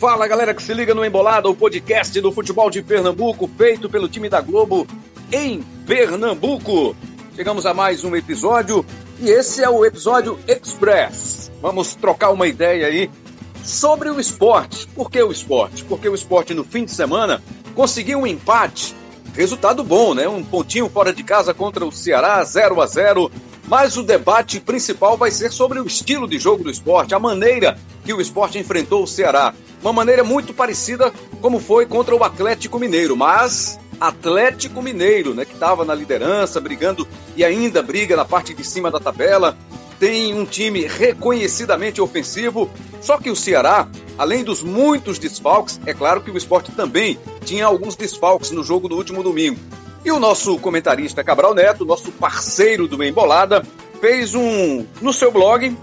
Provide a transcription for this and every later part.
Fala galera que se liga no Embolada, o podcast do futebol de Pernambuco, feito pelo time da Globo em Pernambuco. Chegamos a mais um episódio e esse é o episódio Express. Vamos trocar uma ideia aí sobre o esporte. Por que o esporte? Porque o esporte no fim de semana conseguiu um empate. Resultado bom, né? Um pontinho fora de casa contra o Ceará, 0 a 0 mas o debate principal vai ser sobre o estilo de jogo do esporte, a maneira que o esporte enfrentou o Ceará. Uma maneira muito parecida como foi contra o Atlético Mineiro, mas Atlético Mineiro, né, que estava na liderança, brigando e ainda briga na parte de cima da tabela, tem um time reconhecidamente ofensivo. Só que o Ceará, além dos muitos desfalques, é claro que o esporte também tinha alguns desfalques no jogo do último domingo. E o nosso comentarista Cabral Neto, nosso parceiro do Embolada, fez um no seu blog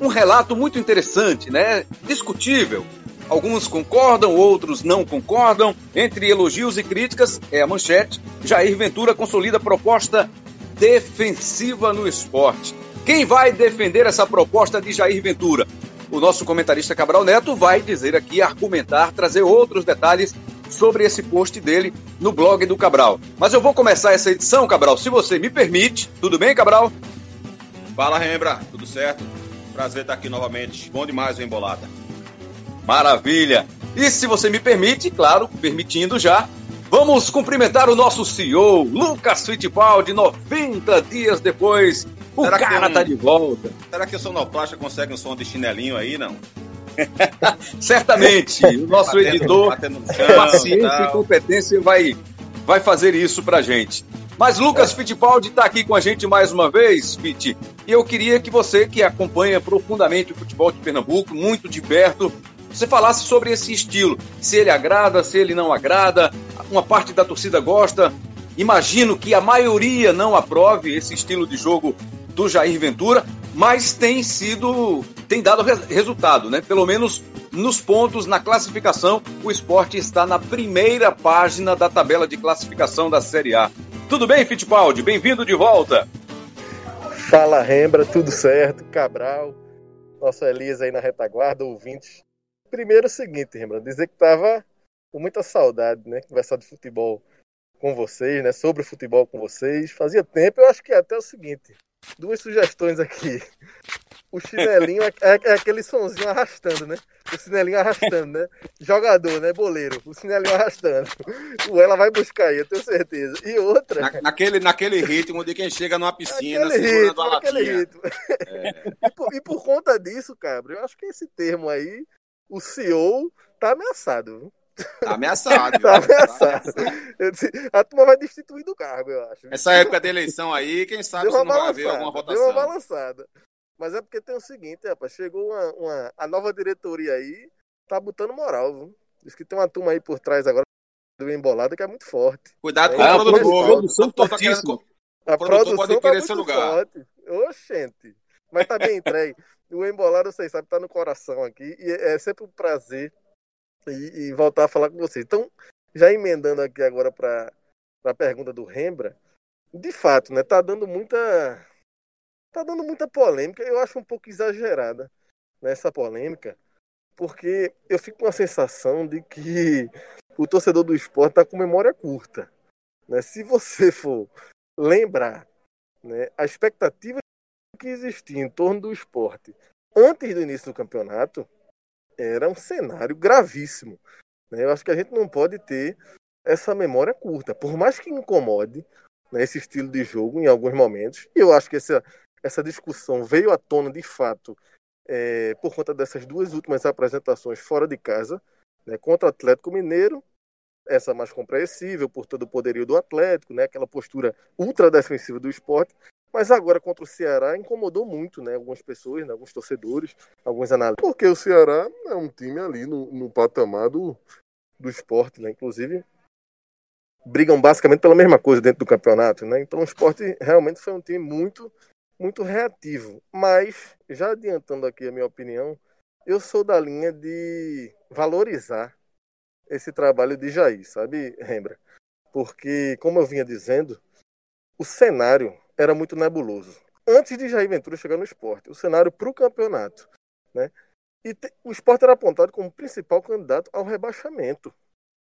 um relato muito interessante, né? Discutível. Alguns concordam, outros não concordam. Entre elogios e críticas, é a manchete. Jair Ventura consolida proposta defensiva no esporte. Quem vai defender essa proposta de Jair Ventura? O nosso comentarista Cabral Neto vai dizer aqui, argumentar, trazer outros detalhes sobre esse post dele no blog do Cabral. Mas eu vou começar essa edição, Cabral, se você me permite. Tudo bem, Cabral? Fala, Rembra. Tudo certo? Prazer estar aqui novamente. Bom demais o Embolada. Maravilha. E se você me permite, claro, permitindo já, vamos cumprimentar o nosso CEO, Lucas Fittipaldi, 90 dias depois. O Será cara um... tá de volta. Será que o Sonoplasta consegue um som de chinelinho aí, não? Certamente. O nosso batendo, editor, batendo chão, paciência e, competência, vai, vai fazer isso pra gente. Mas Lucas é. Fittipaldi está aqui com a gente mais uma vez, Fitt. E eu queria que você, que acompanha profundamente o futebol de Pernambuco, muito de perto, você falasse sobre esse estilo. Se ele agrada, se ele não agrada, uma parte da torcida gosta. Imagino que a maioria não aprove esse estilo de jogo do Jair Ventura, mas tem sido, tem dado resultado, né? Pelo menos nos pontos, na classificação, o esporte está na primeira página da tabela de classificação da Série A. Tudo bem, Fittipaldi? Bem-vindo de volta. Fala, Rembra, tudo certo? Cabral, nossa Elisa aí na retaguarda, ouvintes. Primeiro é o seguinte, Rembra, dizer que tava com muita saudade, né? Conversar de futebol com vocês, né? Sobre futebol com vocês. Fazia tempo, eu acho que é até o seguinte duas sugestões aqui. O chinelinho é, é, é, aquele sonzinho arrastando, né? O chinelinho arrastando, né? Jogador, né? Boleiro. O chinelinho arrastando. O ela vai buscar aí, eu tenho certeza. E outra. Na, naquele, naquele ritmo de quem chega numa piscina aquele segurando ritmo, a latinha. Ritmo. É. E, por, e por conta disso, cabra, eu acho que esse termo aí, o CEO, tá ameaçado. Viu? Tá ameaçado. tá ameaçado. Disse, a turma vai destituir do cargo, eu acho. Essa época da eleição aí, quem sabe se não vai haver alguma votação. Deu uma balançada. Mas é porque tem o seguinte, rapaz, chegou uma, uma, a nova diretoria aí, tá botando moral, viu? Diz que tem uma turma aí por trás agora do embolada que é muito forte. Cuidado é, com é. A produção tá querendo, a produção pode querer tá seu lugar. Forte. Oxente. Mas tá bem entregue. o embolado, vocês sabem, tá no coração aqui. E é sempre um prazer e, e, voltar a falar com vocês. Então, já emendando aqui agora para a pergunta do Rembra, de fato, né, tá dando muita tá dando muita polêmica. Eu acho um pouco exagerada nessa polêmica, porque eu fico com a sensação de que o torcedor do esporte está com memória curta. Né? Se você for lembrar né, a expectativa que existia em torno do esporte antes do início do campeonato, era um cenário gravíssimo. Né? Eu acho que a gente não pode ter essa memória curta, por mais que incomode né, esse estilo de jogo em alguns momentos. Eu acho que essa, essa discussão veio à tona de fato é, por conta dessas duas últimas apresentações fora de casa, né, contra o Atlético Mineiro, essa mais compreensível por todo o poderio do Atlético, né, aquela postura ultra defensiva do esporte, mas agora contra o Ceará incomodou muito, né? Algumas pessoas, né? alguns torcedores, alguns analistas. Porque o Ceará é um time ali no, no patamar do, do esporte, né? Inclusive, brigam basicamente pela mesma coisa dentro do campeonato, né? Então o esporte realmente foi um time muito, muito reativo. Mas, já adiantando aqui a minha opinião, eu sou da linha de valorizar esse trabalho de Jair, sabe, Rembra? Porque, como eu vinha dizendo, o cenário era muito nebuloso. Antes de Jair Ventura chegar no esporte, o cenário para o campeonato, né? E te, o esporte era apontado como principal candidato ao rebaixamento.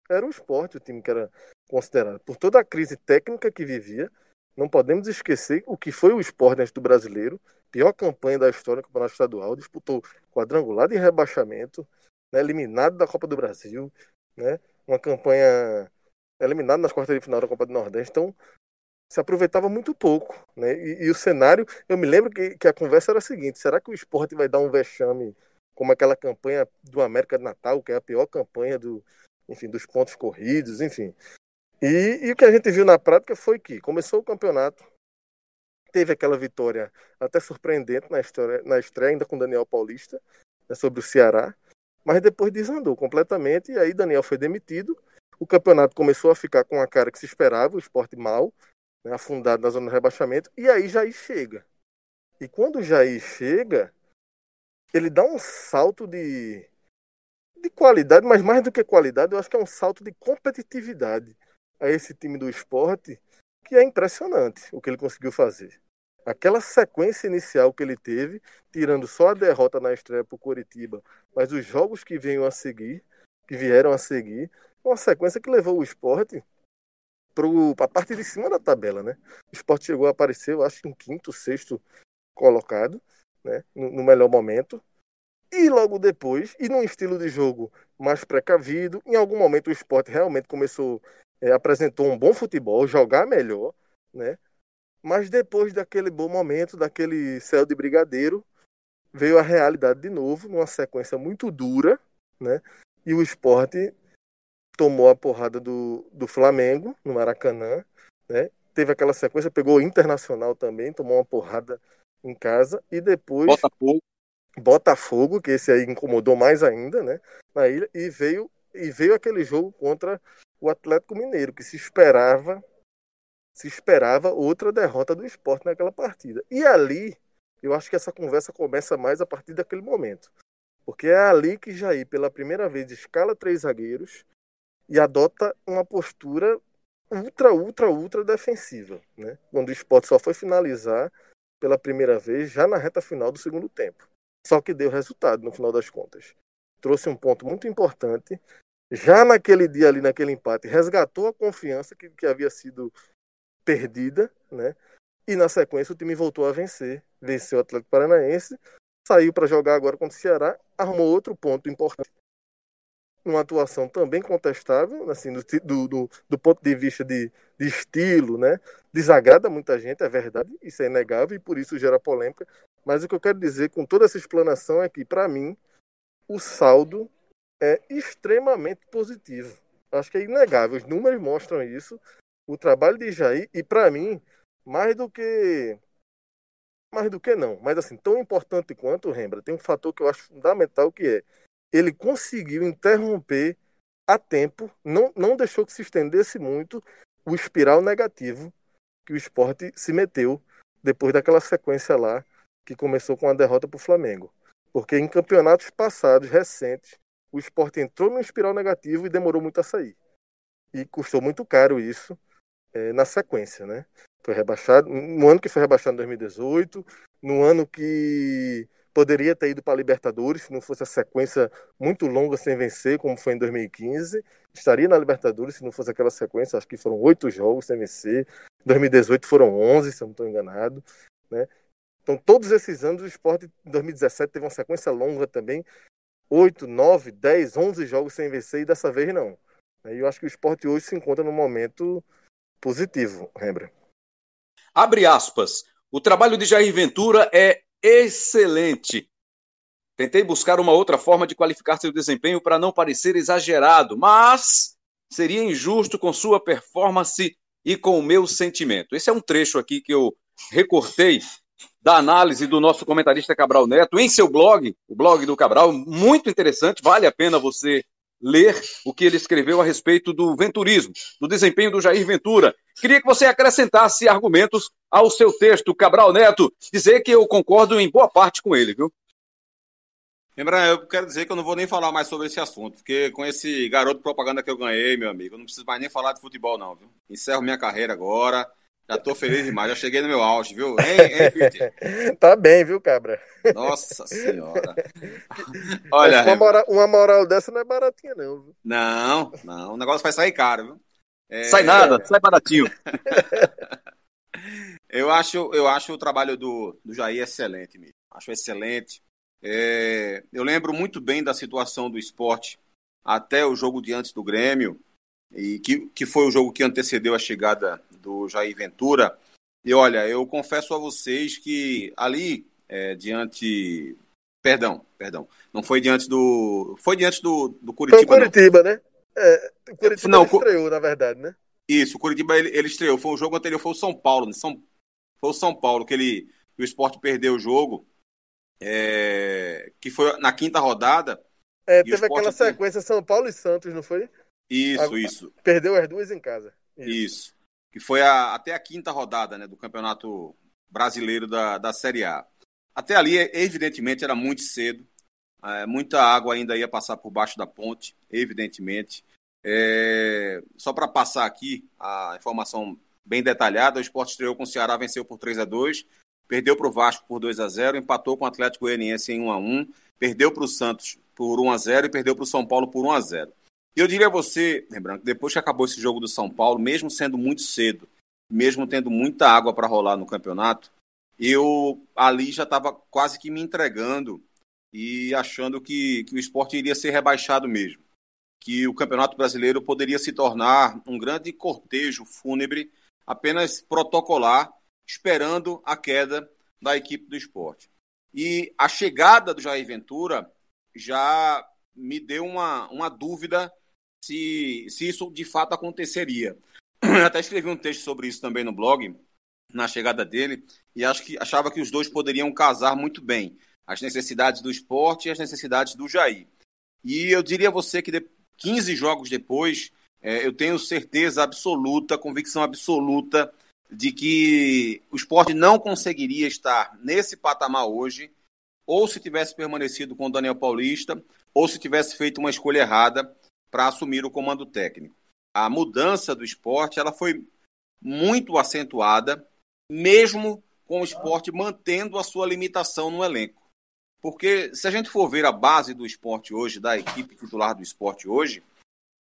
Era o esporte, o time que era considerado. Por toda a crise técnica que vivia, não podemos esquecer o que foi o esporte antes do brasileiro. Pior campanha da história do Campeonato Estadual. Disputou quadrangular de rebaixamento, né, eliminado da Copa do Brasil. Né, uma campanha eliminado nas quartas de final da Copa do Nordeste. Então, se aproveitava muito pouco. Né? E, e, o cenário, eu me lembro que, que a conversa era a seguinte: será que o esporte vai dar um vexame como aquela campanha do América de Natal, que é a pior campanha do, enfim, dos pontos corridos, enfim. E, e o que a gente viu na prática foi que começou o campeonato, teve aquela vitória até surpreendente na, história, na estreia, ainda com Daniel Paulista, né, sobre o Ceará, mas depois desandou completamente, e aí Daniel foi demitido, o campeonato começou a ficar com a cara que se esperava, o esporte mal, né, afundado na zona de rebaixamento, e aí Jair chega. E quando o Jair chega, ele dá um salto de, de qualidade, mas mais do que qualidade, eu acho que é um salto de competitividade a esse time do esporte que é impressionante o que ele conseguiu fazer. Aquela sequência inicial que ele teve, tirando só a derrota na estreia para o Coritiba, mas os jogos que venham a seguir, que vieram a seguir, uma sequência que levou o esporte para a parte de cima da tabela, né? O esporte chegou a aparecer, eu acho, em quinto, sexto colocado, né? no, no melhor momento. E logo depois, e num estilo de jogo mais precavido, em algum momento o esporte realmente começou, é, apresentou um bom futebol, jogar melhor, né? Mas depois daquele bom momento, daquele céu de brigadeiro, veio a realidade de novo, numa sequência muito dura, né? E o esporte tomou a porrada do, do Flamengo no Maracanã, né? Teve aquela sequência, pegou o Internacional também, tomou uma porrada em casa e depois Botafogo, Botafogo que esse aí incomodou mais ainda, né? Na ilha e veio e veio aquele jogo contra o Atlético Mineiro que se esperava se esperava outra derrota do esporte naquela partida. E ali, eu acho que essa conversa começa mais a partir daquele momento. Porque é ali que Jair, pela primeira vez, escala três zagueiros, e adota uma postura ultra, ultra, ultra defensiva, né? Quando o esporte só foi finalizar pela primeira vez já na reta final do segundo tempo. Só que deu resultado no final das contas. Trouxe um ponto muito importante. Já naquele dia ali, naquele empate, resgatou a confiança que, que havia sido perdida, né? E na sequência o time voltou a vencer. Venceu o Atlético Paranaense, saiu para jogar agora contra o Ceará, arrumou outro ponto importante uma atuação também contestável, assim, do, do, do ponto de vista de, de, estilo, né? Desagrada muita gente, é verdade, isso é inegável e por isso gera polêmica. Mas o que eu quero dizer com toda essa explanação é que, para mim, o saldo é extremamente positivo. Acho que é inegável, os números mostram isso. O trabalho de Jair, e para mim, mais do que. Mais do que não, mas assim, tão importante quanto, Rembra, tem um fator que eu acho fundamental que é ele conseguiu interromper a tempo, não, não deixou que se estendesse muito o espiral negativo que o esporte se meteu depois daquela sequência lá que começou com a derrota para o Flamengo. Porque em campeonatos passados, recentes, o esporte entrou num espiral negativo e demorou muito a sair. E custou muito caro isso é, na sequência, né? Foi rebaixado, no ano que foi rebaixado em 2018, no ano que Poderia ter ido para a Libertadores se não fosse a sequência muito longa sem vencer, como foi em 2015. Estaria na Libertadores se não fosse aquela sequência, acho que foram oito jogos sem vencer. Em 2018 foram onze, se eu não estou enganado. Né? Então, todos esses anos, o esporte em 2017 teve uma sequência longa também. Oito, nove, dez, onze jogos sem vencer e dessa vez não. E eu acho que o esporte hoje se encontra num momento positivo, lembra? Abre aspas. O trabalho de Jair Ventura é excelente. Tentei buscar uma outra forma de qualificar seu desempenho para não parecer exagerado, mas seria injusto com sua performance e com o meu sentimento. Esse é um trecho aqui que eu recortei da análise do nosso comentarista Cabral Neto em seu blog, o blog do Cabral, muito interessante, vale a pena você ler o que ele escreveu a respeito do venturismo, do desempenho do Jair Ventura. Queria que você acrescentasse argumentos ao seu texto, Cabral Neto, dizer que eu concordo em boa parte com ele, viu? Lembra, eu quero dizer que eu não vou nem falar mais sobre esse assunto, porque com esse garoto propaganda que eu ganhei, meu amigo, eu não preciso mais nem falar de futebol, não, viu? Encerro minha carreira agora. Já tô feliz demais, já cheguei no meu auge, viu? Hein, hein tá bem, viu, cabra? Nossa senhora. Olha, uma moral, uma moral, dessa não é baratinha, não. Viu? Não, não. O negócio vai sair caro, viu? É... Sai nada, sai baratinho. eu, acho, eu acho o trabalho do, do Jair excelente, mesmo. Acho excelente. É... eu lembro muito bem da situação do esporte até o jogo diante do Grêmio, e que, que foi o jogo que antecedeu a chegada do Jair Ventura. E olha, eu confesso a vocês que ali, é, diante. Perdão, perdão. Não foi diante do. Foi diante do, do Curitiba. Foi Curitiba, não. né? É, o Curitiba não, estreou, na verdade, né? Isso, o Curitiba ele, ele estreou. Foi um jogo anterior, foi o São Paulo. Né? São, foi o São Paulo que, ele, o esporte perdeu o jogo. É, que foi na quinta rodada. É, teve aquela sequência São Paulo e Santos, não foi? Isso, isso. Perdeu as duas em casa. Isso. isso. Que foi a, até a quinta rodada né, do Campeonato Brasileiro da, da Série A. Até ali, evidentemente, era muito cedo. É, muita água ainda ia passar por baixo da ponte, evidentemente. É, só para passar aqui a informação bem detalhada, o Sport estreou com o Ceará, venceu por 3 a 2 perdeu para o Vasco por 2 a 0 empatou com o Atlético Goianiense em 1 a 1 perdeu para o Santos por 1 a 0 e perdeu para o São Paulo por 1 a 0 e eu diria a você, lembrando que depois que acabou esse jogo do São Paulo, mesmo sendo muito cedo, mesmo tendo muita água para rolar no campeonato, eu ali já estava quase que me entregando e achando que, que o esporte iria ser rebaixado mesmo. Que o Campeonato Brasileiro poderia se tornar um grande cortejo fúnebre, apenas protocolar, esperando a queda da equipe do esporte. E a chegada do Jair Ventura já me deu uma, uma dúvida se, se isso de fato aconteceria. Eu até escrevi um texto sobre isso também no blog, na chegada dele, e acho que achava que os dois poderiam casar muito bem. As necessidades do esporte e as necessidades do Jair. E eu diria a você que de, 15 jogos depois, é, eu tenho certeza absoluta, convicção absoluta, de que o esporte não conseguiria estar nesse patamar hoje, ou se tivesse permanecido com o Daniel Paulista, ou se tivesse feito uma escolha errada para assumir o comando técnico. A mudança do esporte ela foi muito acentuada, mesmo com o esporte mantendo a sua limitação no elenco. Porque se a gente for ver a base do esporte hoje, da equipe titular do esporte hoje,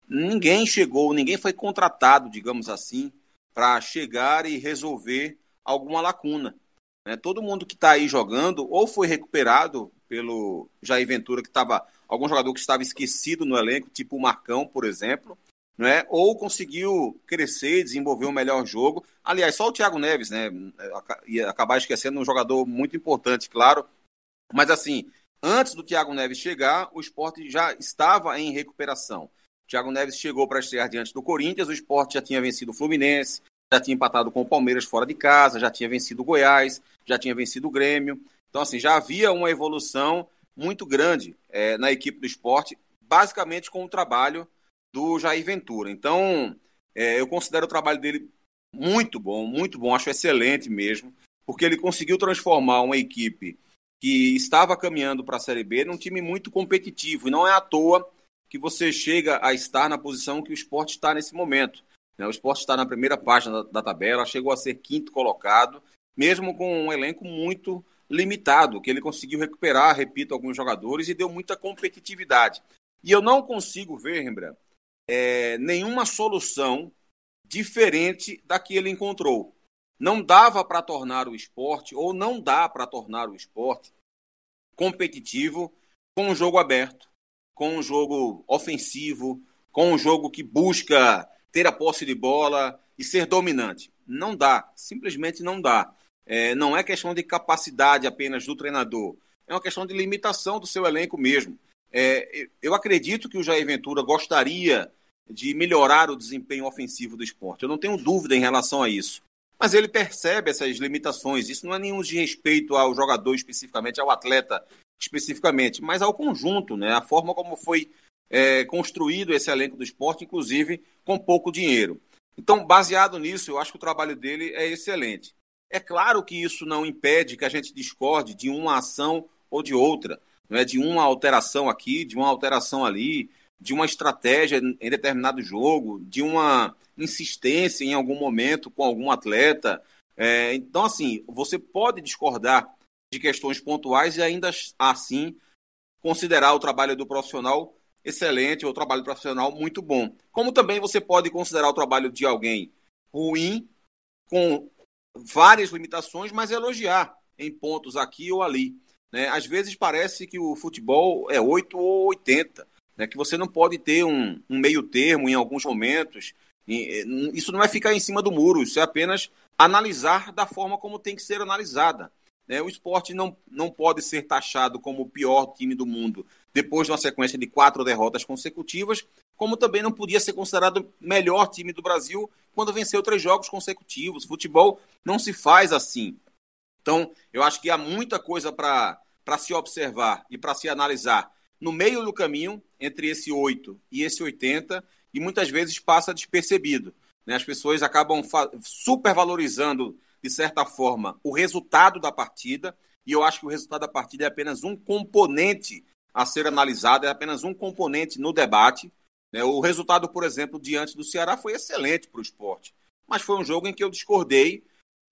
ninguém chegou, ninguém foi contratado, digamos assim, para chegar e resolver alguma lacuna. Né? Todo mundo que está aí jogando ou foi recuperado pelo Jair Ventura, que estava algum jogador que estava esquecido no elenco, tipo o Marcão, por exemplo, né? ou conseguiu crescer desenvolver um melhor jogo. Aliás, só o Thiago Neves, né? ia acabar esquecendo um jogador muito importante, claro. Mas assim, antes do Thiago Neves chegar, o esporte já estava em recuperação. O Thiago Neves chegou para estrear diante do Corinthians, o esporte já tinha vencido o Fluminense, já tinha empatado com o Palmeiras fora de casa, já tinha vencido o Goiás, já tinha vencido o Grêmio. Então, assim, já havia uma evolução muito grande é, na equipe do esporte, basicamente com o trabalho do Jair Ventura. Então, é, eu considero o trabalho dele muito bom, muito bom, acho excelente mesmo, porque ele conseguiu transformar uma equipe que estava caminhando para a Série B num time muito competitivo. E não é à toa que você chega a estar na posição que o esporte está nesse momento. Né? O esporte está na primeira página da tabela, chegou a ser quinto colocado, mesmo com um elenco muito limitado, que ele conseguiu recuperar, repito, alguns jogadores e deu muita competitividade. E eu não consigo ver, Rembrandt, é, nenhuma solução diferente da que ele encontrou. Não dava para tornar o esporte, ou não dá para tornar o esporte competitivo com um jogo aberto, com um jogo ofensivo, com um jogo que busca ter a posse de bola e ser dominante. Não dá, simplesmente não dá. É, não é questão de capacidade apenas do treinador, é uma questão de limitação do seu elenco mesmo. É, eu acredito que o Jair Ventura gostaria de melhorar o desempenho ofensivo do esporte. Eu não tenho dúvida em relação a isso. Mas ele percebe essas limitações. Isso não é nenhum desrespeito ao jogador especificamente, ao atleta especificamente, mas ao conjunto, né? A forma como foi é, construído esse elenco do esporte, inclusive com pouco dinheiro. Então, baseado nisso, eu acho que o trabalho dele é excelente. É claro que isso não impede que a gente discorde de uma ação ou de outra, não é de uma alteração aqui, de uma alteração ali, de uma estratégia em determinado jogo, de uma insistência em algum momento com algum atleta. É, então, assim, você pode discordar de questões pontuais e ainda assim considerar o trabalho do profissional excelente ou o trabalho profissional muito bom. Como também você pode considerar o trabalho de alguém ruim, com várias limitações, mas elogiar em pontos aqui ou ali. Né? Às vezes parece que o futebol é 8 ou 80, né? que você não pode ter um, um meio termo em alguns momentos. Isso não é ficar em cima do muro, isso é apenas analisar da forma como tem que ser analisada. Né? O esporte não, não pode ser taxado como o pior time do mundo depois de uma sequência de quatro derrotas consecutivas, como também não podia ser considerado o melhor time do Brasil quando venceu três jogos consecutivos. Futebol não se faz assim. Então, eu acho que há muita coisa para se observar e para se analisar no meio do caminho entre esse 8 e esse 80, e muitas vezes passa despercebido. Né? As pessoas acabam supervalorizando, de certa forma, o resultado da partida, e eu acho que o resultado da partida é apenas um componente a ser analisado, é apenas um componente no debate. Né? O resultado, por exemplo, diante do Ceará foi excelente para o esporte, mas foi um jogo em que eu discordei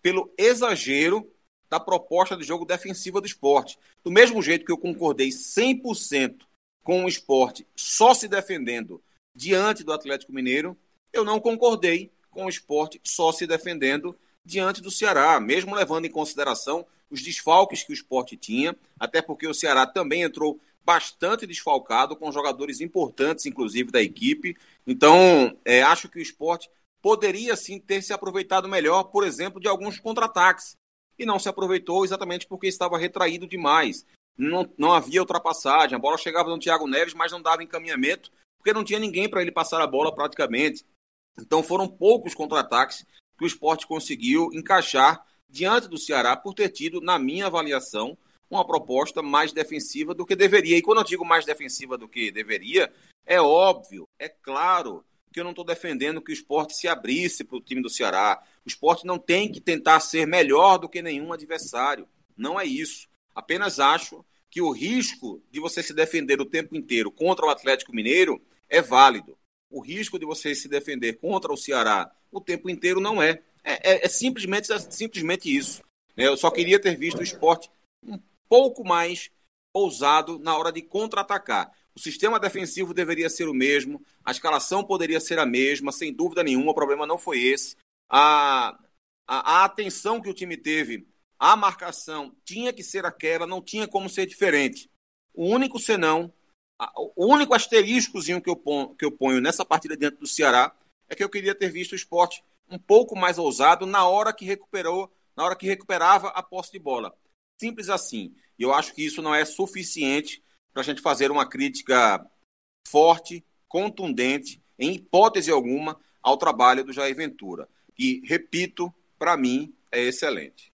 pelo exagero da proposta de jogo defensiva do esporte. Do mesmo jeito que eu concordei 100% com o esporte só se defendendo diante do Atlético Mineiro, eu não concordei com o esporte só se defendendo diante do Ceará, mesmo levando em consideração os desfalques que o esporte tinha, até porque o Ceará também entrou bastante desfalcado, com jogadores importantes, inclusive, da equipe. Então, é, acho que o esporte poderia sim ter se aproveitado melhor, por exemplo, de alguns contra-ataques. E não se aproveitou exatamente porque estava retraído demais. Não, não havia ultrapassagem, a bola chegava no Thiago Neves, mas não dava encaminhamento, porque não tinha ninguém para ele passar a bola praticamente. Então foram poucos contra-ataques que o esporte conseguiu encaixar diante do Ceará por ter tido, na minha avaliação, uma proposta mais defensiva do que deveria. E quando eu digo mais defensiva do que deveria, é óbvio, é claro que eu não estou defendendo que o esporte se abrisse para o time do Ceará. O esporte não tem que tentar ser melhor do que nenhum adversário. Não é isso. Apenas acho que o risco de você se defender o tempo inteiro contra o Atlético Mineiro é válido. O risco de você se defender contra o Ceará o tempo inteiro não é. É, é, é simplesmente, é simplesmente isso. Eu só queria ter visto o esporte um pouco mais ousado na hora de contra-atacar. O sistema defensivo deveria ser o mesmo, a escalação poderia ser a mesma, sem dúvida nenhuma, o problema não foi esse. A, a, a atenção que o time teve à marcação tinha que ser aquela, não tinha como ser diferente. O único senão, o único asteriscozinho que eu, ponho, que eu ponho nessa partida dentro do Ceará é que eu queria ter visto o esporte um pouco mais ousado na hora que recuperou, na hora que recuperava a posse de bola. Simples assim. E eu acho que isso não é suficiente para a gente fazer uma crítica forte, contundente, em hipótese alguma, ao trabalho do Jair Ventura. E, repito, para mim é excelente.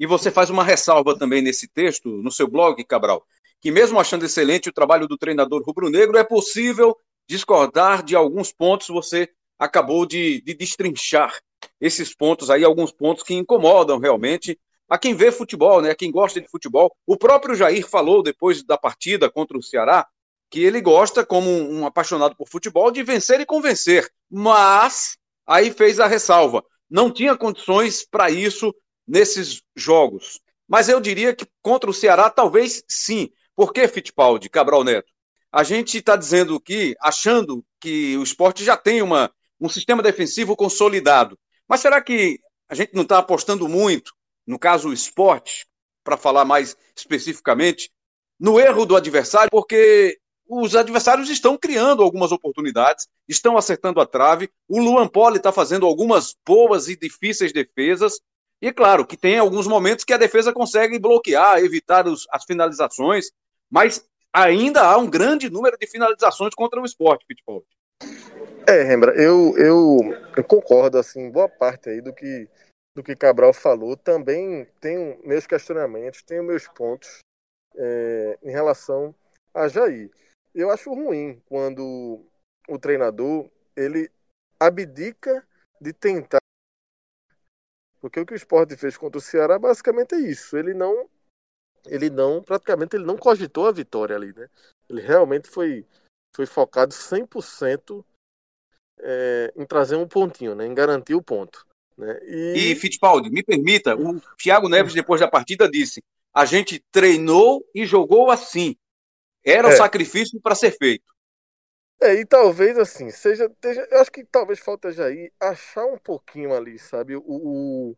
E você faz uma ressalva também nesse texto, no seu blog, Cabral, que mesmo achando excelente o trabalho do treinador rubro-negro, é possível discordar de alguns pontos, você acabou de, de destrinchar esses pontos aí, alguns pontos que incomodam realmente a quem vê futebol, né, a quem gosta de futebol. O próprio Jair falou depois da partida contra o Ceará que ele gosta, como um apaixonado por futebol, de vencer e convencer. Mas aí fez a ressalva: não tinha condições para isso nesses jogos. Mas eu diria que contra o Ceará, talvez sim. Por que, Fittipaldi, Cabral Neto? A gente está dizendo que, achando que o esporte já tem uma, um sistema defensivo consolidado. Mas será que a gente não está apostando muito no caso o esporte, para falar mais especificamente, no erro do adversário, porque os adversários estão criando algumas oportunidades, estão acertando a trave. O Luan Poli está fazendo algumas boas e difíceis defesas. E claro que tem alguns momentos que a defesa consegue bloquear, evitar os, as finalizações, mas ainda há um grande número de finalizações contra o esporte, Pitbull. É, Rembra, eu, eu, eu concordo, assim, boa parte aí do que do que Cabral falou, também tenho meus questionamentos, tenho meus pontos é, em relação a Jair. Eu acho ruim quando o treinador ele abdica de tentar. Porque o que o esporte fez contra o Ceará basicamente é isso. Ele não. Ele não. Praticamente ele não cogitou a vitória ali, né? Ele realmente foi, foi focado 100% é, em trazer um pontinho, né? Em garantir o ponto. Né? E... e Fittipaldi, me permita, o Thiago Neves, depois da partida, disse: a gente treinou e jogou assim. Era o é. sacrifício para ser feito. É, e talvez assim, seja. seja eu acho que talvez falta Jair achar um pouquinho ali, sabe? O, o,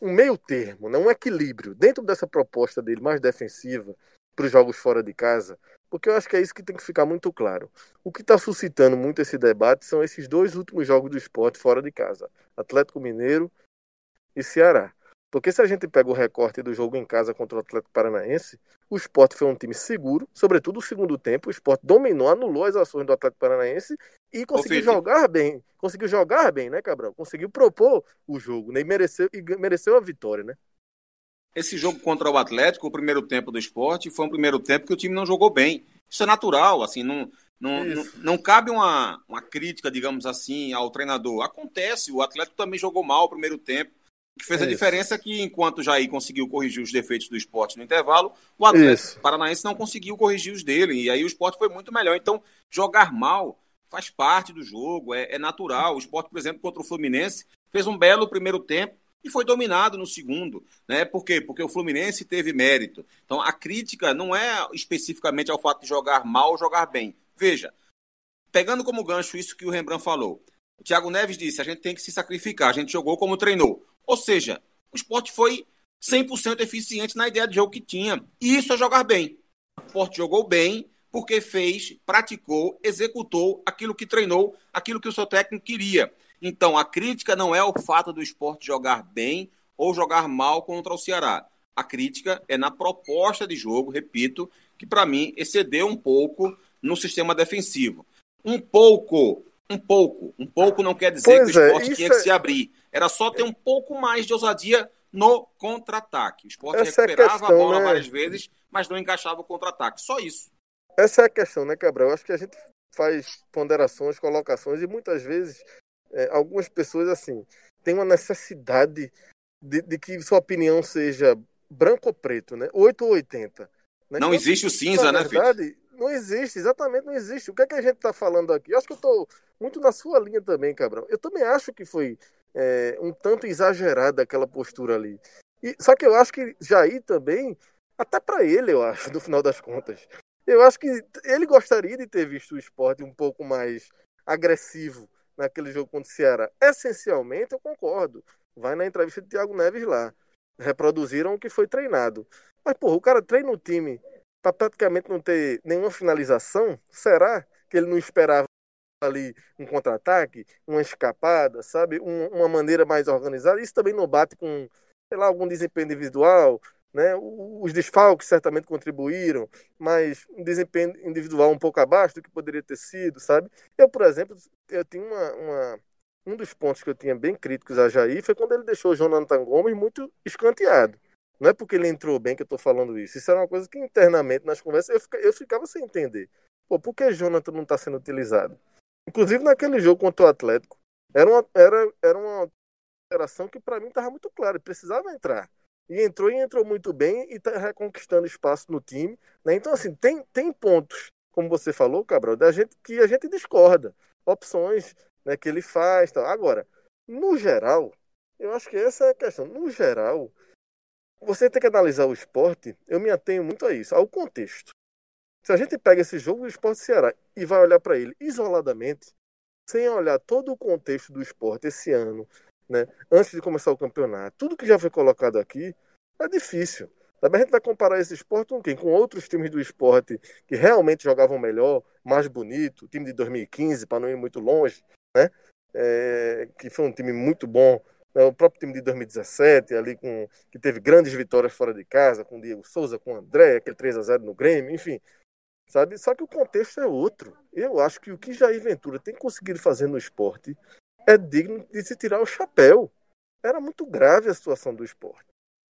um meio termo, né? um equilíbrio dentro dessa proposta dele mais defensiva para os jogos fora de casa, porque eu acho que é isso que tem que ficar muito claro. O que está suscitando muito esse debate são esses dois últimos jogos do esporte fora de casa: Atlético Mineiro e Ceará. Porque se a gente pega o recorte do jogo em casa contra o Atlético Paranaense, o Sport foi um time seguro, sobretudo no segundo tempo. O Sport dominou, anulou as ações do Atlético Paranaense e conseguiu jogar bem. Conseguiu jogar bem, né, Cabral? Conseguiu propor o jogo né? e, mereceu, e mereceu a vitória, né? Esse jogo contra o Atlético, o primeiro tempo do esporte, foi um primeiro tempo que o time não jogou bem. Isso é natural, assim, não, não, não, não, cabe uma, uma crítica, digamos assim, ao treinador. Acontece, o Atlético também jogou mal o primeiro tempo. O que fez Isso. a diferença é que, enquanto o Jair conseguiu corrigir os defeitos do esporte no intervalo, o Atlético Isso. Paranaense não conseguiu corrigir os dele. E aí o esporte foi muito melhor. Então, jogar mal faz parte do jogo, é, é natural. O esporte, por exemplo, contra o Fluminense, fez um belo primeiro tempo e foi dominado no segundo. Né? Por quê? Porque o Fluminense teve mérito. Então, a crítica não é especificamente ao fato de jogar mal ou jogar bem. Veja, pegando como gancho isso que o Rembrandt falou. O Thiago Neves disse: a gente tem que se sacrificar, a gente jogou como treinou. Ou seja, o esporte foi 100% eficiente na ideia de jogo que tinha. E isso é jogar bem. O esporte jogou bem porque fez, praticou, executou aquilo que treinou, aquilo que o seu técnico queria. Então, a crítica não é o fato do esporte jogar bem ou jogar mal contra o Ceará. A crítica é na proposta de jogo, repito, que para mim excedeu um pouco no sistema defensivo. Um pouco, um pouco, um pouco não quer dizer pois que o é, esporte é, tinha que é... se abrir. Era só ter um pouco mais de ousadia no contra-ataque. O esporte Essa recuperava é questão, a bola né? várias vezes, mas não encaixava o contra-ataque. Só isso. Essa é a questão, né, Cabral? Eu acho que a gente faz ponderações, colocações, e muitas vezes é, algumas pessoas, assim, têm uma necessidade de, de, que sua opinião seja branco ou preto, né? 8 ou 80. Né? Não então, existe o cinza, né, verdade, Não existe, exatamente não existe. O que é que a gente está falando aqui? Eu acho que eu estou muito na sua linha também, Cabral. Eu também acho que foi é, um tanto exagerada aquela postura ali. E, só que eu acho que Jair também, até para ele, eu acho, no final das contas, eu acho que ele gostaria de ter visto o esporte um pouco mais agressivo naquele jogo contra o Ceará. Essencialmente, eu concordo. Vai na entrevista de Thiago Neves lá. Reproduziram o que foi treinado. Mas, porra, o cara treina o time para praticamente não ter nenhuma finalização. Será que ele não esperava ali um contra-ataque, uma escapada, sabe? Um, uma maneira mais organizada. Isso também não bate com, sei lá, algum desempenho individual, né? Os desfalques certamente contribuíram, mas um desempenho individual um pouco abaixo do que poderia ter sido, sabe? Eu, por exemplo, eu tinha uma, uma um dos pontos que eu tinha bem críticos a Jair foi quando ele deixou o Jonathan Gomes muito escanteado. Não é porque ele entrou bem que eu estou falando isso. Isso era uma coisa que internamente nas conversas eu, eu ficava sem entender. Pô, por que Jonathan não está sendo utilizado? Inclusive naquele jogo contra o Atlético, era uma, era, era uma operação que para mim estava muito clara, precisava entrar. E entrou e entrou muito bem e está reconquistando espaço no time. Né? Então, assim, tem, tem pontos, como você falou, Cabral, da gente que a gente discorda. Opções né, que ele faz. Tal. Agora, no geral, eu acho que essa é a questão. No geral, você tem que analisar o esporte, eu me atenho muito a isso, ao contexto. Se a gente pega esse jogo do Esporte Ceará e vai olhar para ele isoladamente, sem olhar todo o contexto do esporte esse ano, né, antes de começar o campeonato, tudo que já foi colocado aqui, é difícil. Também a gente vai comparar esse esporte com quem? Com outros times do esporte que realmente jogavam melhor, mais bonito, o time de 2015, para não ir muito longe, né? É, que foi um time muito bom. Né? O próprio time de 2017, ali com, que teve grandes vitórias fora de casa, com o Diego Souza, com o André, aquele 3 a 0 no Grêmio, enfim sabe? Só que o contexto é outro. Eu acho que o que Jair Ventura tem conseguido fazer no esporte é digno de se tirar o chapéu. Era muito grave a situação do esporte,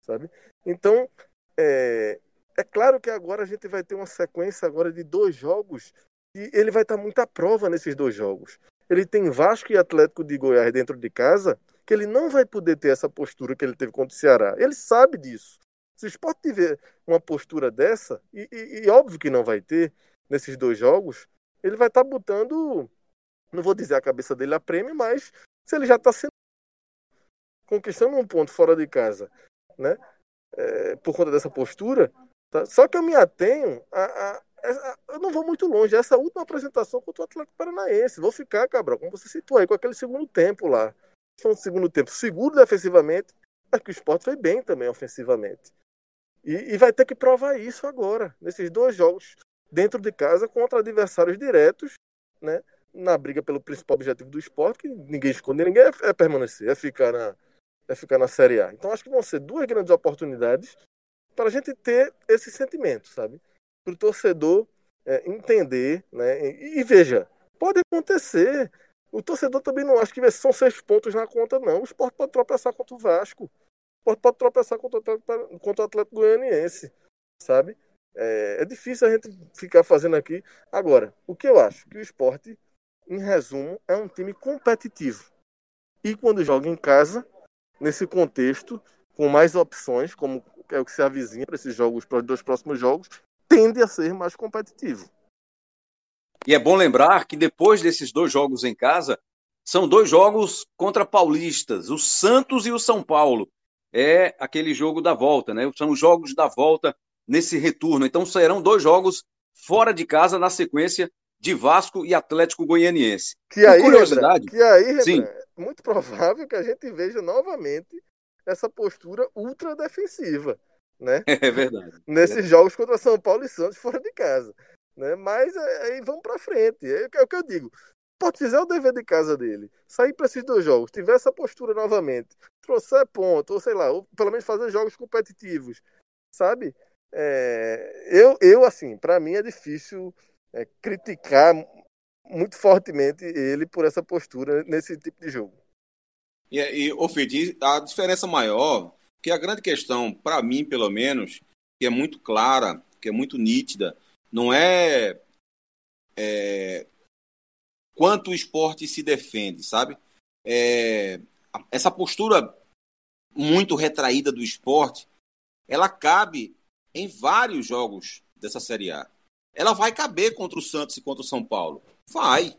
sabe? Então, é, é claro que agora a gente vai ter uma sequência agora de dois jogos e ele vai estar muito à prova nesses dois jogos. Ele tem Vasco e Atlético de Goiás dentro de casa, que ele não vai poder ter essa postura que ele teve contra o Ceará. Ele sabe disso. Se o esporte tiver uma postura dessa, e, e, e óbvio que não vai ter nesses dois jogos, ele vai estar botando não vou dizer a cabeça dele a prêmio, mas se ele já está sendo conquistando um ponto fora de casa, né? É, por conta dessa postura, tá? só que eu me atenho a, a, a, eu não vou muito longe. Essa última apresentação contra o Atlético Paranaense, vou ficar, Cabral, como você citou aí, com aquele segundo tempo lá. Foi um segundo tempo seguro defensivamente, mas que o esporte foi bem também ofensivamente. E, e vai ter que provar isso agora, nesses dois jogos dentro de casa contra adversários diretos, né? Na briga pelo principal objetivo do esporte, que ninguém esconde ninguém, é, é permanecer, é ficar, na, é ficar na Série A. Então acho que vão ser duas grandes oportunidades para a gente ter esse sentimento, sabe? Para o torcedor é, entender, né? E, e, veja, pode acontecer. O torcedor também não acha que são seis pontos na conta, não. O esporte pode tropeçar contra o Vasco. O esporte pode tropeçar contra o contra o Atlético Goianiense, sabe? É, é, difícil a gente ficar fazendo aqui. Agora, o que eu acho? Que o esporte, em resumo, é um time competitivo. E quando joga em casa, nesse contexto, com mais opções, como é o que se avizinha para esses jogos, para os dois próximos jogos, tende a ser mais competitivo. E é bom lembrar que depois desses dois jogos em casa, são dois jogos contra paulistas, o Santos e o São Paulo. É aquele jogo da volta, né? São os jogos da volta nesse retorno. Então serão dois jogos fora de casa na sequência de Vasco e Atlético Goianiense. Que aí, curiosidade, que aí, sim. é muito provável que a gente veja novamente essa postura ultra defensiva, né? É verdade. Nesses é. jogos contra São Paulo e Santos fora de casa, né? Mas é, aí vamos para frente. É, é o que eu digo. Pode fizer o dever de casa dele, sair para esses dois jogos, tiver essa postura novamente, trouxer ponto, ou sei lá, ou pelo menos fazer jogos competitivos, sabe? É, eu, eu, assim, para mim é difícil é, criticar muito fortemente ele por essa postura nesse tipo de jogo. E, e Fede, a diferença maior, que a grande questão, para mim pelo menos, que é muito clara, que é muito nítida, não é, é quanto o esporte se defende, sabe? É, essa postura muito retraída do esporte, ela cabe em vários jogos dessa Série A. Ela vai caber contra o Santos e contra o São Paulo? Vai.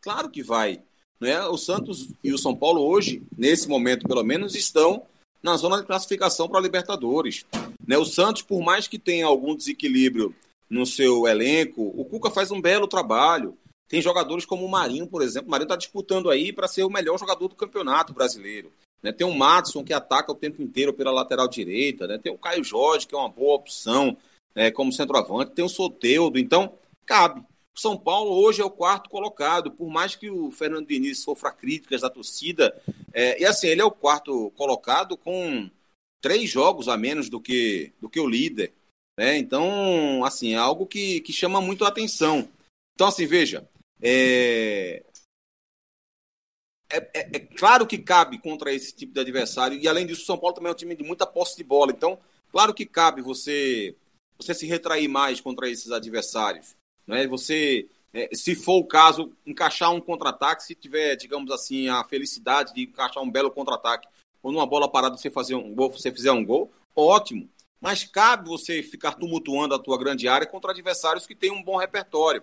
Claro que vai. Né? O Santos e o São Paulo hoje, nesse momento pelo menos, estão na zona de classificação para a Libertadores. Né? O Santos, por mais que tenha algum desequilíbrio no seu elenco, o Cuca faz um belo trabalho. Tem jogadores como o Marinho, por exemplo. O Marinho está disputando aí para ser o melhor jogador do campeonato brasileiro. Né? Tem o Matson, que ataca o tempo inteiro pela lateral direita. Né? Tem o Caio Jorge, que é uma boa opção né? como centroavante. Tem o Soteudo. Então, cabe. O São Paulo hoje é o quarto colocado, por mais que o Fernando Diniz sofra críticas da torcida. É, e assim, ele é o quarto colocado com três jogos a menos do que, do que o líder. Né? Então, assim, é algo que, que chama muito a atenção. Então, assim, veja, é, é, é, é, claro que cabe contra esse tipo de adversário. E além disso, o São Paulo também é um time de muita posse de bola. Então, claro que cabe você você se retrair mais contra esses adversários. Né? Você, é, se for o caso, encaixar um contra-ataque, se tiver, digamos assim, a felicidade de encaixar um belo contra-ataque, ou numa bola parada você fazer um gol, você fizer um gol, ótimo. Mas cabe você ficar tumultuando a tua grande área contra adversários que têm um bom repertório.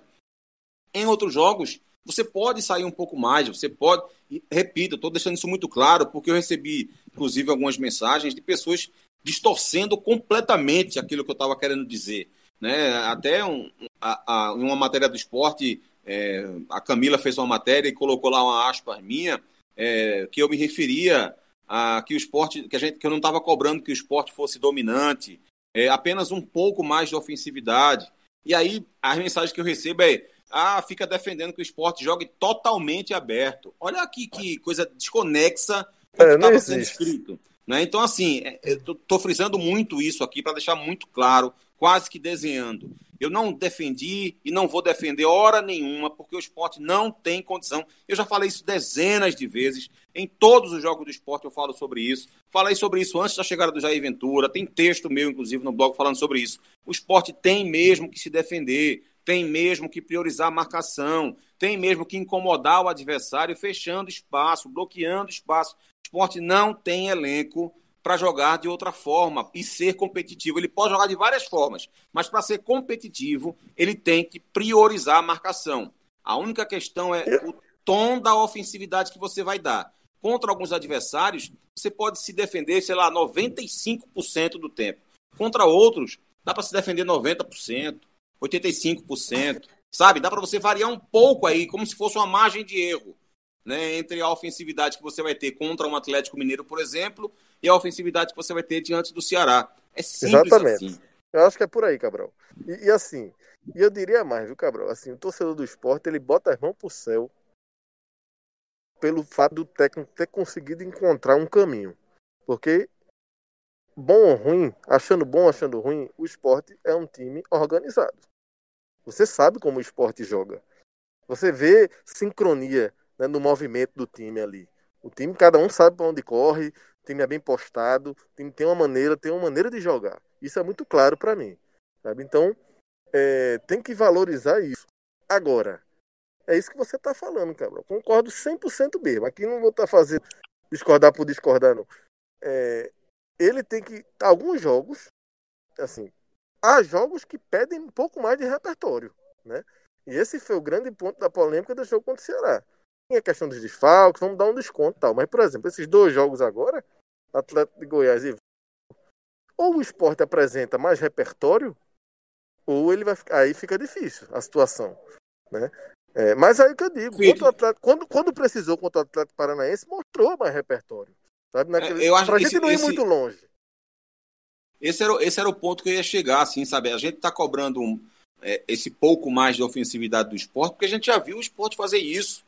Em outros jogos, você pode sair um pouco mais, você pode. E, repito, estou deixando isso muito claro, porque eu recebi, inclusive, algumas mensagens de pessoas distorcendo completamente aquilo que eu estava querendo dizer. Né? Até um, a, a, uma matéria do esporte, é, a Camila fez uma matéria e colocou lá uma aspas minha, é, que eu me referia a que o esporte, que, a gente, que eu não estava cobrando que o esporte fosse dominante, é, apenas um pouco mais de ofensividade. E aí as mensagens que eu recebo é ah, fica defendendo que o esporte jogue totalmente aberto. Olha aqui que coisa desconexa com o é, que estava sendo escrito. Né? Então, assim, é, estou frisando muito isso aqui para deixar muito claro, quase que desenhando. Eu não defendi e não vou defender hora nenhuma, porque o esporte não tem condição. Eu já falei isso dezenas de vezes. Em todos os jogos do esporte eu falo sobre isso. Falei sobre isso antes da chegada do Jair Ventura. Tem texto meu, inclusive, no blog falando sobre isso. O esporte tem mesmo que se defender tem mesmo que priorizar a marcação, tem mesmo que incomodar o adversário, fechando espaço, bloqueando espaço. Esporte não tem elenco para jogar de outra forma e ser competitivo. Ele pode jogar de várias formas, mas para ser competitivo, ele tem que priorizar a marcação. A única questão é o tom da ofensividade que você vai dar. Contra alguns adversários, você pode se defender, sei lá, 95% do tempo. Contra outros, dá para se defender 90%, 85%, sabe? Dá para você variar um pouco aí, como se fosse uma margem de erro, né, entre a ofensividade que você vai ter contra um Atlético Mineiro, por exemplo, e a ofensividade que você vai ter diante do Ceará. É simples Exatamente. assim. Eu acho que é por aí, Cabral. E, e assim, e eu diria mais, viu, Cabral? Assim, o torcedor do esporte, ele bota as mãos pro céu pelo fato do técnico ter conseguido encontrar um caminho. Porque, bom ou ruim, achando bom, achando ruim, o esporte é um time organizado. Você sabe como o esporte joga. Você vê sincronia né, no movimento do time ali. O time, cada um sabe para onde corre, o time é bem postado, o time tem uma maneira, tem uma maneira de jogar. Isso é muito claro para mim. Sabe? Então, é, tem que valorizar isso. Agora, é isso que você está falando, cara. Eu concordo 100% mesmo. Aqui não vou estar tá fazendo discordar por discordar, não. É, ele tem que. Alguns jogos, assim, há jogos que pedem um pouco mais de repertório, né? E esse foi o grande ponto da polêmica do jogo contra o Ceará. Tem a questão dos desfalques, vamos dar um desconto e tal. Mas, por exemplo, esses dois jogos agora, Atlético de Goiás e ou o esporte apresenta mais repertório, ou ele vai aí fica difícil a situação, né? É, mas aí que eu digo, Atlético, quando, quando precisou contra o Atlético Paranaense, mostrou mais repertório. Sabe? Naquele, é, eu acho pra gente esse, não ir esse, muito longe. Esse era, esse era o ponto que eu ia chegar, assim, sabe? A gente tá cobrando um, é, esse pouco mais de ofensividade do esporte, porque a gente já viu o esporte fazer isso.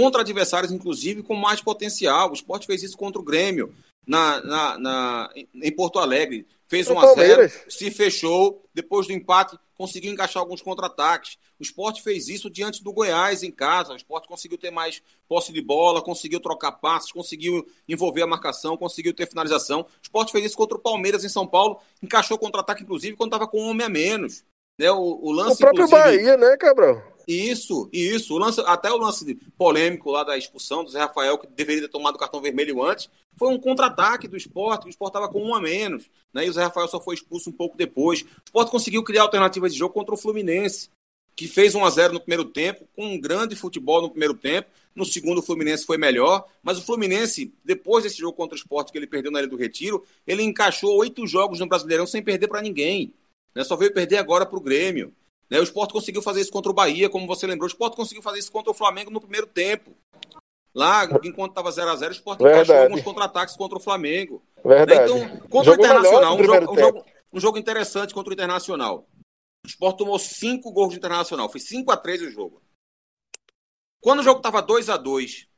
Contra adversários, inclusive, com mais potencial. O esporte fez isso contra o Grêmio na, na, na em Porto Alegre. Fez 1 a 0 se fechou. Depois do empate, conseguiu encaixar alguns contra-ataques. O esporte fez isso diante do Goiás em casa. O esporte conseguiu ter mais posse de bola, conseguiu trocar passes, conseguiu envolver a marcação, conseguiu ter finalização. O esporte fez isso contra o Palmeiras em São Paulo, encaixou contra-ataque, inclusive, quando estava com um homem a menos. Né? O, o lance, o próprio Bahia, né, Cabral? Isso, isso. O lance, até o lance polêmico lá da expulsão do Zé Rafael, que deveria ter tomado o cartão vermelho antes, foi um contra-ataque do esporte. O esporte estava com um a menos. Né, e o Zé Rafael só foi expulso um pouco depois. O esporte conseguiu criar alternativas de jogo contra o Fluminense, que fez 1 a 0 no primeiro tempo, com um grande futebol no primeiro tempo. No segundo, o Fluminense foi melhor. Mas o Fluminense, depois desse jogo contra o esporte que ele perdeu na Ilha do Retiro, ele encaixou oito jogos no Brasileirão sem perder para ninguém. Né, só veio perder agora para o Grêmio. Né? O Sport conseguiu fazer isso contra o Bahia, como você lembrou. O Sport conseguiu fazer isso contra o Flamengo no primeiro tempo. Lá, enquanto estava 0x0, o Sport encaixou alguns contra-ataques contra o Flamengo. Verdade. Então, contra jogo o Internacional, um jogo, um, jogo, um jogo, interessante contra o Internacional. O Sport tomou 5 gols de Internacional. Foi 5 x 3 o jogo. Quando o jogo estava 2 x 2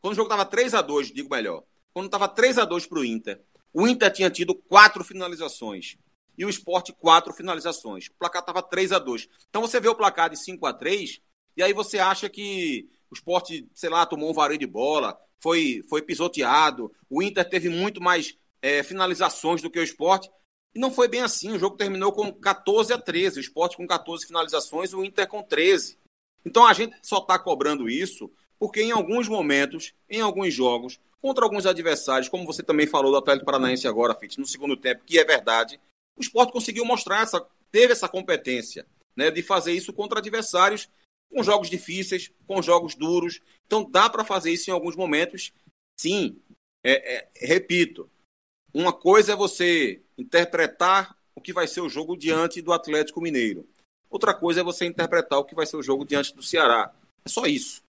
quando o jogo estava 3 x 2 digo melhor, quando estava 3 x 2 para o Inter, o Inter tinha tido quatro finalizações e o esporte quatro finalizações. O placar estava 3 a 2 Então você vê o placar de 5 a 3 e aí você acha que o esporte, sei lá, tomou um vareio de bola, foi, foi pisoteado, o Inter teve muito mais é, finalizações do que o esporte. E não foi bem assim. O jogo terminou com 14 a 13. O esporte com 14 finalizações, o Inter com 13. Então a gente só está cobrando isso porque em alguns momentos, em alguns jogos, contra alguns adversários, como você também falou do Atlético Paranaense agora, Fitz, no segundo tempo, que é verdade, o esporte conseguiu mostrar essa, teve essa competência né, de fazer isso contra adversários com jogos difíceis, com jogos duros. Então dá para fazer isso em alguns momentos. Sim, é, é, repito, uma coisa é você interpretar o que vai ser o jogo diante do Atlético Mineiro. Outra coisa é você interpretar o que vai ser o jogo diante do Ceará. É só isso.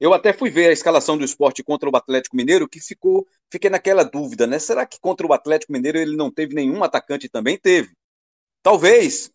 Eu até fui ver a escalação do esporte contra o Atlético Mineiro, que ficou, fiquei naquela dúvida, né? Será que contra o Atlético Mineiro ele não teve nenhum atacante também? Teve. Talvez,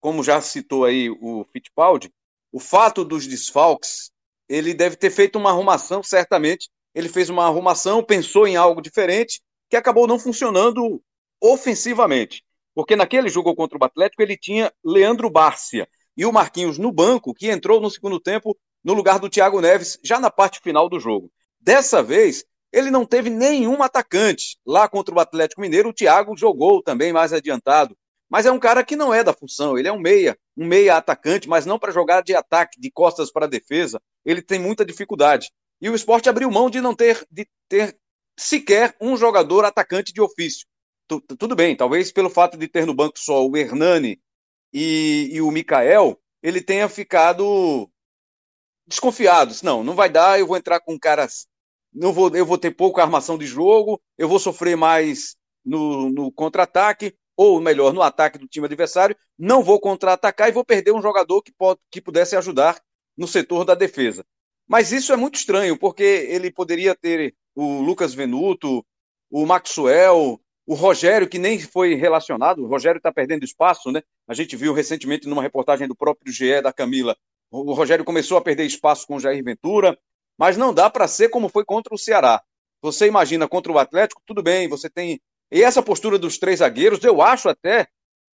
como já citou aí o Fittipaldi, o fato dos desfalques, ele deve ter feito uma arrumação, certamente. Ele fez uma arrumação, pensou em algo diferente, que acabou não funcionando ofensivamente. Porque naquele jogo contra o Atlético ele tinha Leandro Bárcia e o Marquinhos no banco, que entrou no segundo tempo no lugar do Thiago Neves, já na parte final do jogo. Dessa vez, ele não teve nenhum atacante. Lá contra o Atlético Mineiro, o Thiago jogou também mais adiantado. Mas é um cara que não é da função, ele é um meia, um meia atacante, mas não para jogar de ataque, de costas para defesa. Ele tem muita dificuldade. E o esporte abriu mão de não ter, de ter sequer um jogador atacante de ofício. Tudo bem, talvez pelo fato de ter no banco só o Hernani e, e o Mikael, ele tenha ficado desconfiados. Não, não vai dar, eu vou entrar com caras. Não vou, eu vou ter pouca armação de jogo, eu vou sofrer mais no, no contra-ataque, ou melhor, no ataque do time adversário, não vou contra-atacar e vou perder um jogador que, pode, que pudesse ajudar no setor da defesa. Mas isso é muito estranho, porque ele poderia ter o Lucas Venuto, o Maxwell, o Rogério, que nem foi relacionado, o Rogério está perdendo espaço, né? A gente viu recentemente numa reportagem do próprio GE da Camila, o Rogério começou a perder espaço com o Jair Ventura, mas não dá para ser como foi contra o Ceará. Você imagina contra o Atlético, tudo bem, você tem. E essa postura dos três zagueiros, eu acho até,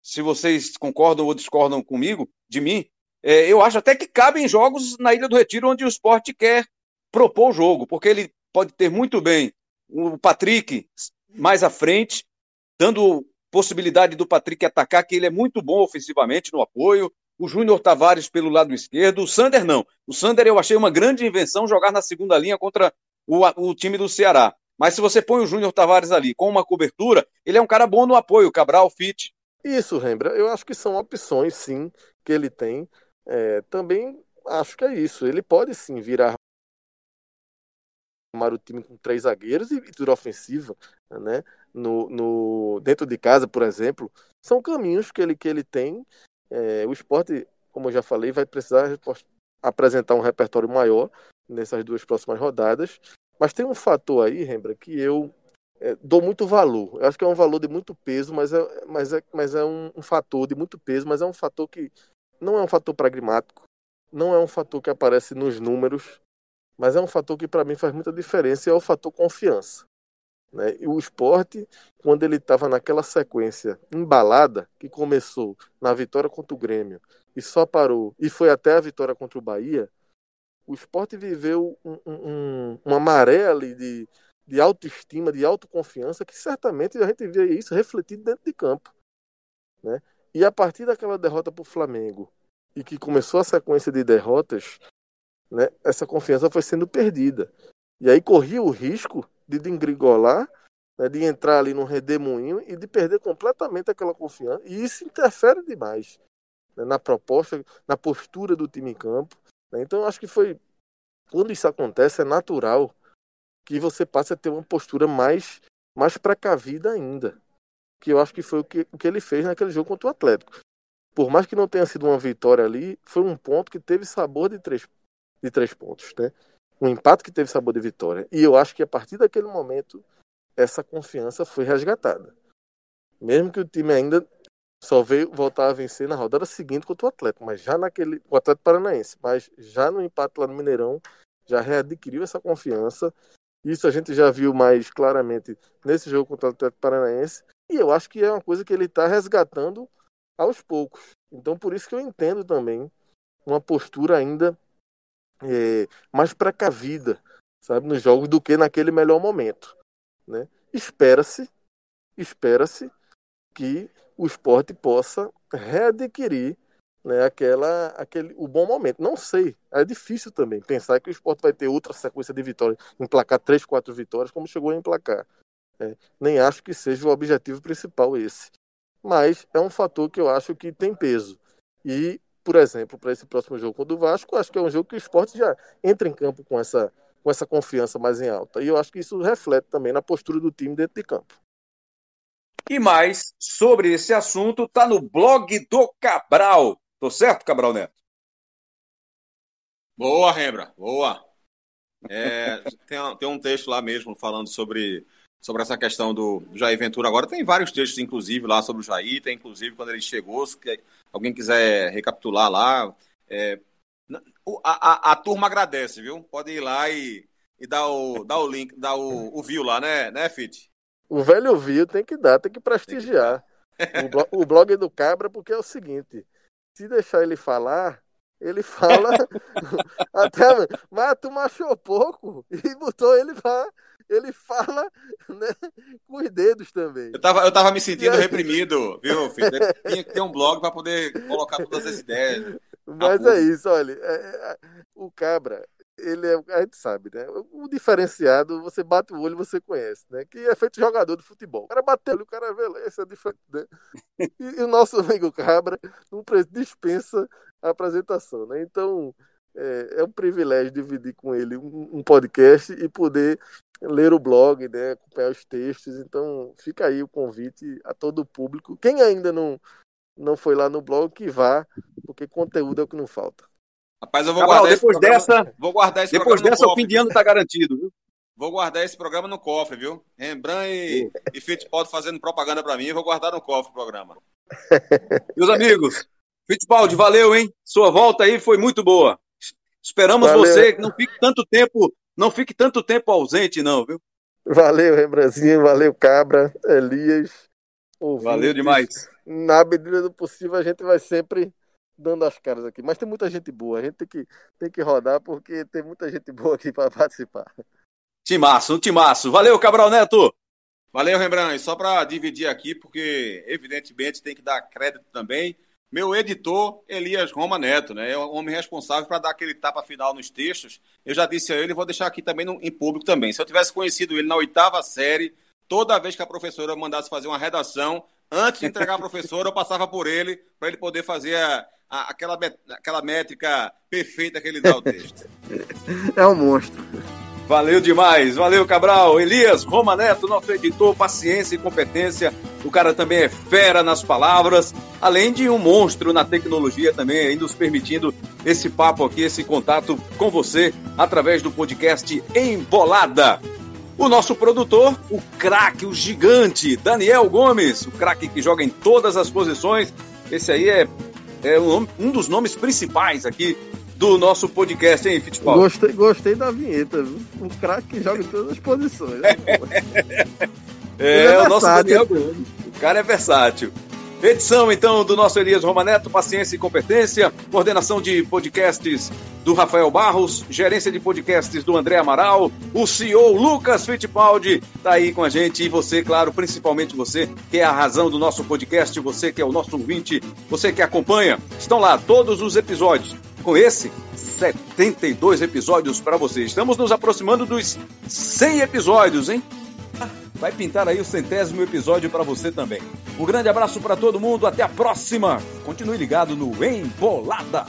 se vocês concordam ou discordam comigo, de mim, é, eu acho até que cabe em jogos na Ilha do Retiro, onde o esporte quer propor o jogo, porque ele pode ter muito bem o Patrick mais à frente, dando possibilidade do Patrick atacar, que ele é muito bom ofensivamente no apoio. O Júnior Tavares pelo lado esquerdo. O Sander não. O Sander eu achei uma grande invenção jogar na segunda linha contra o, o time do Ceará. Mas se você põe o Júnior Tavares ali com uma cobertura, ele é um cara bom no apoio, Cabral, Fit. Isso, Rembra. Eu acho que são opções, sim, que ele tem. É, também acho que é isso. Ele pode sim virar armar o time com três zagueiros e tudo ofensiva, né? No, no, dentro de casa, por exemplo, são caminhos que ele, que ele tem. É, o esporte, como eu já falei, vai precisar apresentar um repertório maior nessas duas próximas rodadas. Mas tem um fator aí, Rembra, que eu é, dou muito valor. Eu acho que é um valor de muito peso, mas é, mas é, mas é um, um fator de muito peso, mas é um fator que não é um fator pragmático, não é um fator que aparece nos números, mas é um fator que para mim faz muita diferença e é o fator confiança. Né? E o esporte, quando ele estava naquela sequência embalada, que começou na vitória contra o Grêmio e só parou, e foi até a vitória contra o Bahia, o esporte viveu um, um, uma maré ali de, de autoestima, de autoconfiança, que certamente a gente vê isso refletido dentro de campo. Né? E a partir daquela derrota para o Flamengo, e que começou a sequência de derrotas, né, essa confiança foi sendo perdida. E aí corria o risco de dengrigolar, né, de entrar ali num redemoinho e de perder completamente aquela confiança. E isso interfere demais né, na proposta, na postura do time em campo. Né. Então, acho que foi. Quando isso acontece, é natural que você passe a ter uma postura mais, mais precavida ainda. Que eu acho que foi o que, o que ele fez naquele jogo contra o Atlético. Por mais que não tenha sido uma vitória ali, foi um ponto que teve sabor de três de três pontos, né? Um empate que teve sabor de vitória. E eu acho que a partir daquele momento essa confiança foi resgatada. Mesmo que o time ainda só veio voltar a vencer na rodada seguinte contra o Atlético, mas já naquele o Atlético Paranaense, mas já no empate lá no Mineirão já readquiriu essa confiança. Isso a gente já viu mais claramente nesse jogo contra o Atlético Paranaense, e eu acho que é uma coisa que ele está resgatando aos poucos. Então por isso que eu entendo também uma postura ainda é, mais precavida, sabe, nos jogos do que naquele melhor momento, né? Espera-se, espera-se que o esporte possa readquirir né, aquela, aquele, o bom momento. Não sei, é difícil também pensar que o esporte vai ter outra sequência de vitórias, emplacar três, quatro vitórias, como chegou a emplacar. É, nem acho que seja o objetivo principal esse. Mas é um fator que eu acho que tem peso. E por exemplo, para esse próximo jogo contra o Vasco, acho que é um jogo que o esporte já entra em campo com essa, com essa confiança mais em alta. E eu acho que isso reflete também na postura do time dentro de campo. E mais sobre esse assunto está no blog do Cabral. Tô certo, Cabral Neto? Boa, Rembra, boa. É, tem, tem um texto lá mesmo falando sobre sobre essa questão do Jair Ventura agora. Tem vários textos, inclusive, lá sobre o Jair, tem inclusive quando ele chegou, se alguém quiser recapitular lá. É, a, a, a, turma agradece, viu? Pode ir lá e, e dar, o, dar o link, dar o, o view lá, né, né, Fit? O velho view tem que dar, tem que prestigiar. Tem que o, blog, o blog do Cabra, porque é o seguinte: se deixar ele falar, ele fala até. Mas tu machou pouco e botou ele pra ele fala né, com os dedos também. Eu tava, eu tava me sentindo aí... reprimido, viu, filho? Tinha que ter um blog para poder colocar todas as ideias. Mas é isso, olha, é, é, o Cabra, ele é, a gente sabe, né? O diferenciado, você bate o olho e você conhece, né? Que é feito jogador de futebol. O cara bateu o cara vê, esse é diferente, né? E, e, o nosso amigo Cabra não dispensa a apresentação, né? Então, é, é um privilégio dividir com ele um, um, podcast e poder ler o blog, né, acompanhar os textos. Então, fica aí o convite a todo o público. Quem ainda não, não foi lá no blog, que vá, porque conteúdo é o que não falta. Rapaz, eu vou Cabral, guardar depois programa, dessa, vou guardar esse depois dessa o fim de ano está garantido, viu? Vou guardar esse programa no cofre, viu? Rembrandt e, e Fittipaldi fazendo propaganda para mim, vou guardar no cofre o programa. Meus amigos, Fittipaldi, valeu, hein? Sua volta aí foi muito boa. Esperamos valeu. você que não fique tanto tempo, não fique tanto tempo ausente, não, viu? Valeu, Rembrandtzinho, valeu, Cabra, Elias. Ouvintes. Valeu demais. Na medida do possível, a gente vai sempre dando as caras aqui. Mas tem muita gente boa, a gente tem que, tem que rodar porque tem muita gente boa aqui para participar. Timaço, um timaço. Valeu, Cabral Neto. Valeu, Rembrandt. E só para dividir aqui, porque evidentemente tem que dar crédito também. Meu editor, Elias Roma Neto, né? É o homem responsável para dar aquele tapa final nos textos. Eu já disse a ele, vou deixar aqui também no, em público também. Se eu tivesse conhecido ele na oitava série, toda vez que a professora mandasse fazer uma redação, antes de entregar a professora, eu passava por ele para ele poder fazer a, a, aquela, aquela métrica perfeita que ele dá ao texto. É um monstro. Valeu demais, valeu Cabral. Elias Roma Neto, nosso editor, paciência e competência. O cara também é fera nas palavras, além de um monstro na tecnologia também, aí nos permitindo esse papo aqui, esse contato com você através do podcast Embolada. O nosso produtor, o craque, o gigante, Daniel Gomes, o craque que joga em todas as posições. Esse aí é, é um, um dos nomes principais aqui do nosso podcast, hein, Fittipaldi? Gostei, gostei da vinheta, viu? Um craque que joga em todas as posições. Né? É, é o nosso Daniel O cara é versátil. Edição, então, do nosso Elias Romaneto, Paciência e Competência, coordenação de podcasts do Rafael Barros, gerência de podcasts do André Amaral, o CEO Lucas Fittipaldi tá aí com a gente, e você, claro, principalmente você, que é a razão do nosso podcast, você que é o nosso ouvinte, você que acompanha, estão lá todos os episódios com esse 72 episódios para você. Estamos nos aproximando dos 100 episódios, hein? Vai pintar aí o centésimo episódio para você também. Um grande abraço para todo mundo, até a próxima. Continue ligado no Embolada.